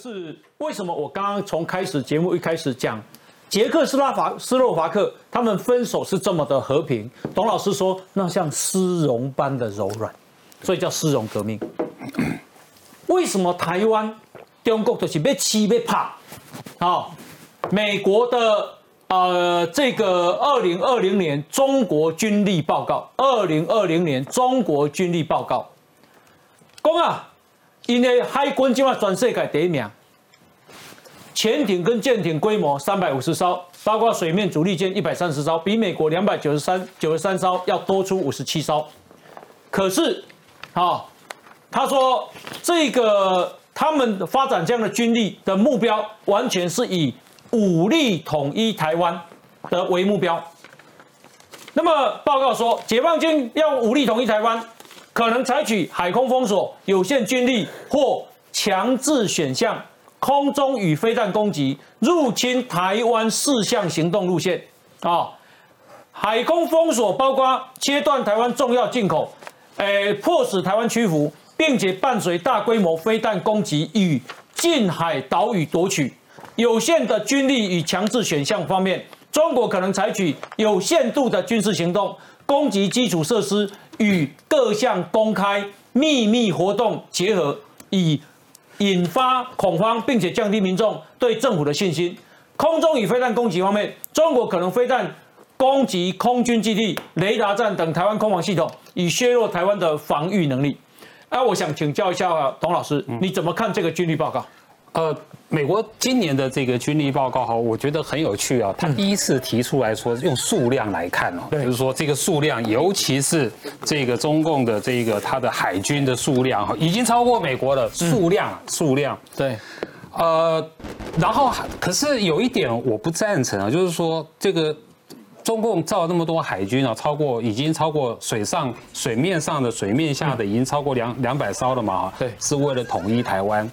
是为什么？我刚刚从开始节目一开始讲，捷克斯拉法斯洛伐克他们分手是这么的和平。董老师说，那像丝绒般的柔软，所以叫丝绒革命。为什么台湾中国就是被欺被怕？好，美国的呃这个二零二零年中国军力报告，二零二零年中国军力报告，公啊。因为海军今晚全世界第一名，潜艇跟舰艇规模三百五十艘，包括水面主力舰一百三十艘，比美国两百九十三九十三艘要多出五十七艘。可是，好，他说这个他们发展这样的军力的目标，完全是以武力统一台湾的为目标。那么报告说，解放军要武力统一台湾。可能采取海空封锁、有限军力或强制选项、空中与飞弹攻击、入侵台湾四项行动路线。啊，海空封锁包括切断台湾重要进口，诶，迫使台湾屈服，并且伴随大规模飞弹攻击与近海岛屿夺取。有限的军力与强制选项方面，中国可能采取有限度的军事行动，攻击基础设施。与各项公开秘密活动结合，以引发恐慌，并且降低民众对政府的信心。空中与飞弹攻击方面，中国可能飞弹攻击空军基地、雷达站等台湾空防系统，以削弱台湾的防御能力。哎，我想请教一下董老师，你怎么看这个军力报告？呃，美国今年的这个军力报告哈，我觉得很有趣啊。他第一次提出来说，用数量来看哦，就是说这个数量，尤其是这个中共的这个它的海军的数量哈，已经超过美国了数量数量。对，呃，然后可是有一点我不赞成啊，就是说这个中共造那么多海军啊，超过已经超过水上水面上的水面下的已经超过两两百艘了嘛？对，是为了统一台湾。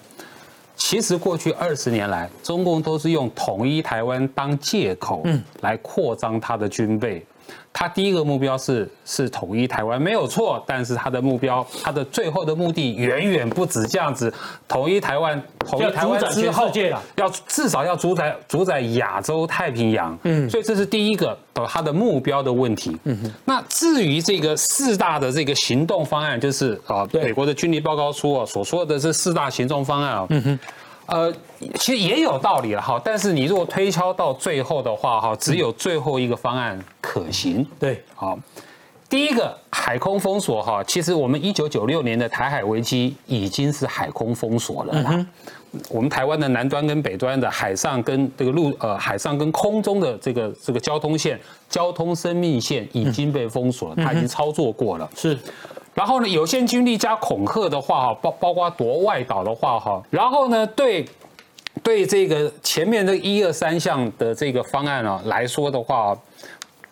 其实过去二十年来，中共都是用统一台湾当借口，来扩张他的军备。他第一个目标是是统一台湾，没有错。但是他的目标，他的最后的目的远远不止这样子。统一台湾，统一台湾之后，要至少要主宰主宰亚洲太平洋。嗯，所以这是第一个他的目标的问题。嗯哼。那至于这个四大的这个行动方案，就是啊，美国的军力报告书啊所说的这四大行动方案啊。嗯哼。呃，其实也有道理了哈，但是你如果推敲到最后的话哈，只有最后一个方案可行。对，好，第一个海空封锁哈，其实我们一九九六年的台海危机已经是海空封锁了啦。我们台湾的南端跟北端的海上跟这个陆呃海上跟空中的这个这个交通线、交通生命线已经被封锁了，它已经操作过了。是。然后呢，有限军力加恐吓的话，哈，包包括夺外岛的话，哈，然后呢，对，对这个前面的一二三项的这个方案啊来说的话，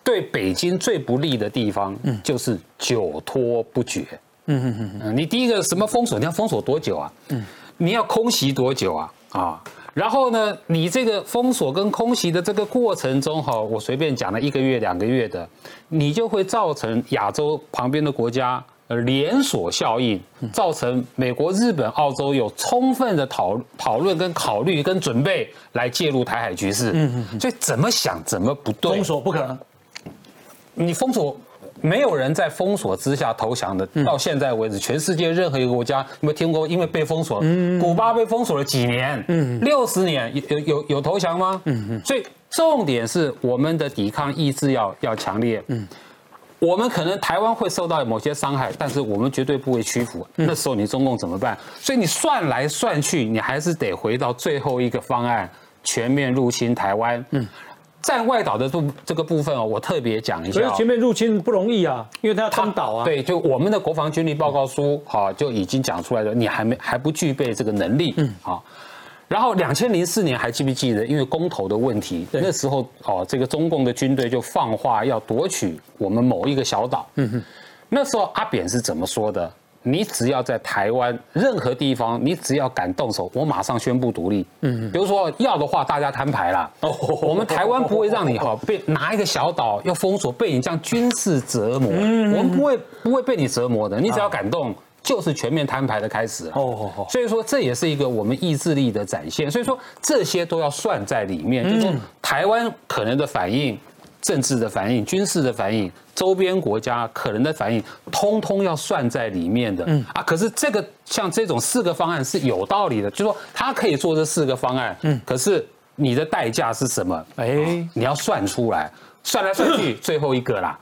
对北京最不利的地方，嗯，就是久拖不决，嗯嗯嗯嗯，你第一个什么封锁，你要封锁多久啊？嗯，你要空袭多久啊？啊，然后呢，你这个封锁跟空袭的这个过程中，哈，我随便讲了一个月、两个月的，你就会造成亚洲旁边的国家。呃，连锁效应造成美国、日本、澳洲有充分的讨讨论、跟考虑、跟准备来介入台海局势。嗯嗯。所以怎么想怎么不对。封锁不可能。你封锁，没有人在封锁之下投降的。到现在为止，全世界任何一个国家有没有听过？因为被封锁，古巴被封锁了几年？嗯。六十年有有有投降吗？嗯嗯。所以重点是我们的抵抗意志要要强烈。嗯。我们可能台湾会受到某些伤害，但是我们绝对不会屈服。那时候你中共怎么办？所以你算来算去，你还是得回到最后一个方案：全面入侵台湾。嗯，在外岛的部这个部分哦，我特别讲一下。所以全面入侵不容易啊，因为它要滩岛啊。对，就我们的国防军力报告书，哈，就已经讲出来了，你还没还不具备这个能力。嗯，好。然后两千零四年还记不记得？因为公投的问题，那时候哦，这个中共的军队就放话要夺取我们某一个小岛。嗯哼，那时候阿扁是怎么说的？你只要在台湾任何地方，你只要敢动手，我马上宣布独立。嗯，比如说要的话，大家摊牌啦。哦，我们 台湾不会让你哈 被拿一个小岛要封锁，被你这样军事折磨。嗯，我们不会不会被你折磨的，你只要敢动。就是全面摊牌的开始。哦所以说这也是一个我们意志力的展现。所以说这些都要算在里面，就是说台湾可能的反应、政治的反应、军事的反应、周边国家可能的反应，通通要算在里面的。嗯啊，可是这个像这种四个方案是有道理的，就是说他可以做这四个方案，嗯，可是你的代价是什么？哎，你要算出来，算来算去，最后一个啦。